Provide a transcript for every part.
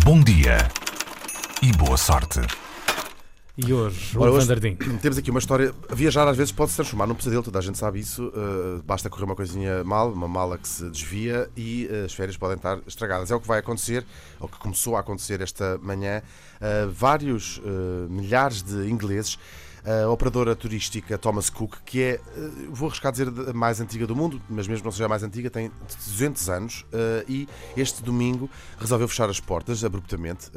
Bom dia e boa sorte. E hoje, Ora, hoje Vandardim. Temos aqui uma história. Viajar às vezes pode se transformar num pesadelo, toda a gente sabe isso. uh, basta correr uma coisinha mal, uma mala que se desvia e uh, as férias podem estar estragadas. É o que vai acontecer, ou que começou a acontecer esta manhã. Uh, vários uh, milhares de ingleses. A operadora turística Thomas Cook, que é, uh, vou arriscar dizer, a mais antiga do mundo, mas mesmo não seja a mais antiga, tem 200 anos uh, e este domingo resolveu fechar as portas abruptamente.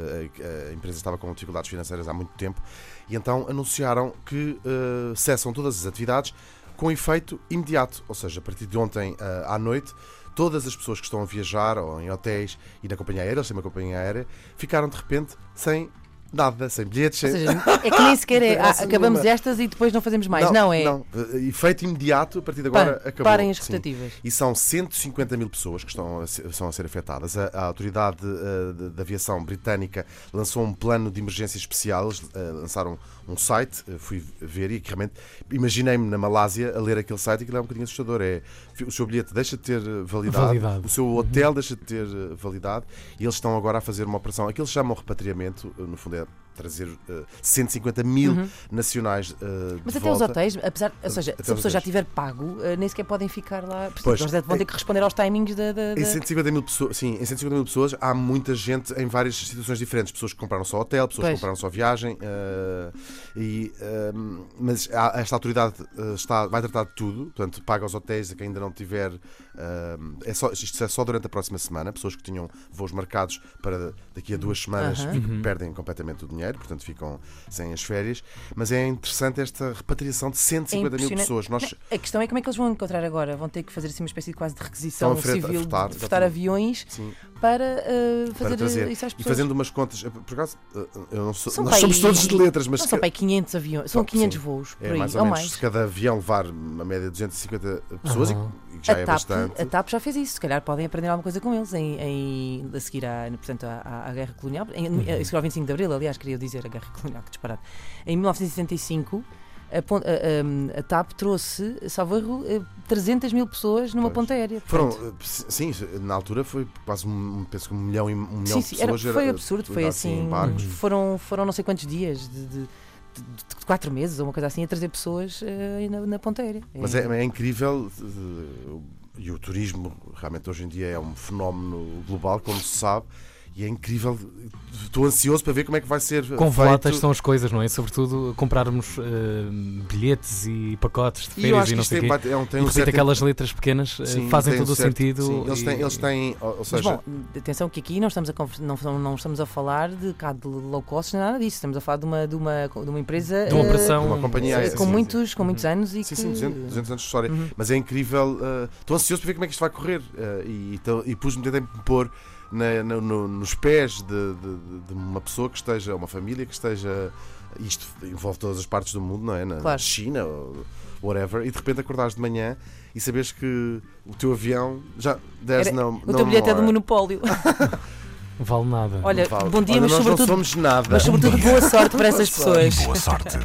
A empresa estava com dificuldades financeiras há muito tempo e então anunciaram que uh, cessam todas as atividades com efeito imediato, ou seja, a partir de ontem à noite. Todas as pessoas que estão a viajar ou em hotéis e na companhia aérea, ou sem uma companhia aérea, ficaram de repente sem nada, sem bilhetes, Ou sem. seja, é que nem sequer é. ah, acabamos nenhuma. estas e depois não fazemos mais. Não, é. Não, uh, efeito imediato, a partir de agora acabou. parem as Sim. rotativas. E são 150 mil pessoas que estão a ser, são a ser afetadas. A, a Autoridade eh, de, de Aviação Britânica lançou um plano de emergência especial. Eles eh, lançaram um site, eh, fui ver e que realmente imaginei-me na Malásia a ler aquele site e aquilo é um bocadinho assustador. É, o seu bilhete deixa de ter eh, validade, Validade. o seu hotel deixa de ter eh, validade e eles estão agora a fazer uma operação. Aquilo chamam repatriamento, eh, no fundo é trazer eh, 150 mil nacionais eh, Uhum. Mas de até os volta. hotéis, apesar, ou seja, Até se a os pessoa já tiver pago, eh, nem sequer podem ficar lá. Pois. Eles vão ter que responder aos timings da. da- da- Em 150 mil pessoas, sim, em 150 mil pessoas há muita gente em várias situações diferentes. Pessoas que compraram só hotel, pessoas Pois. que compraram só viagem. e, mas há- esta autoridade está, vai tratar de tudo, portanto, paga os hotéis a quem ainda não tiver. é só, isto é só durante a próxima semana. Pessoas que tinham voos marcados para daqui a duas semanas ficam- perdem completamente o dinheiro, portanto ficam sem as férias. Mas é interessante esta repatriação de 150 mil impressionante. pessoas. Nós, A questão é como é que eles vão encontrar agora? Vão ter que fazer assim uma espécie de quase de requisição Estão a freta- a civil, fretar, de fretar aviões sim, para eh, para fazer trazer. isso às E pessoas. fazendo umas contas, eh, por acaso, eh, eu não sou- São nós pai- somos todos de letras, mas Não são para aí 500 aviões, são Sim. 500 voos por é aí, mais ou, ou menos. mais. Se cada avião levar uma média de 250 pessoas, Aham. Já a, é TAP, bastante. a TAP já fez isso, se calhar podem aprender alguma coisa com eles em, em- a seguir à, portanto, à, à- Guerra Colonial, em, Uhum. a seguir ao 25 de Abril, aliás, queria dizer a Guerra Colonial, que disparado. Em 1975, a, a- a- a TAP trouxe, salvo erro, eh, 300 mil pessoas numa Pois. ponta aérea. Foram, Portanto, eh, sim, na altura foi quase um, penso que um milhão, e- um milhão sim, de sim, era- pessoas. foi era- absurdo, foi era assim, barcos. foram, foram não sei quantos dias, de, de- de- de quatro meses ou uma coisa assim, a trazer pessoas eh, na, na ponta aérea. Mas é, é incrível, eh, e o turismo realmente hoje em dia é um fenómeno global, como se sabe, e é incrível. Estou ansioso para ver como é que vai ser. Feito. voláteis são as coisas, não é? Sobretudo comprarmos eh, bilhetes e pacotes de E eu férias acho e que não sei o quê. é um, tem E um de certo aquelas letras pequenas eh, Sim, fazem tem um todo o certo- sentido. sim, eles, têm, e- eles têm, ou ou Mas seja, bom, atenção que aqui não estamos a, não, não- estamos a falar de cá de low cost nem nada disso. Estamos a falar de uma, de uma, de uma empresa De uma eh, operação. uma companhia com, sim, muitos, com muitos anos e sim, que... sim, 200, 200 anos de história. Uhum. Mas é incrível. Estou ansioso para ver como é que isto vai correr. e então- e pus-me a me pôr na- na- no- nos pés de, de- de uma pessoa que esteja, uma família que esteja. Isto envolve todas as partes do mundo, não é? Na, Claro. China, ou whatever, e de repente acordares de manhã e saberes que o teu avião já. Era- no, O teu bilhete é do monopólio. Vale nada. Olha, Fala. bom dia, Olha, mas nós sobretudo, não somos nada. mas sobretudo boa sorte para essas pessoas. Boa sorte.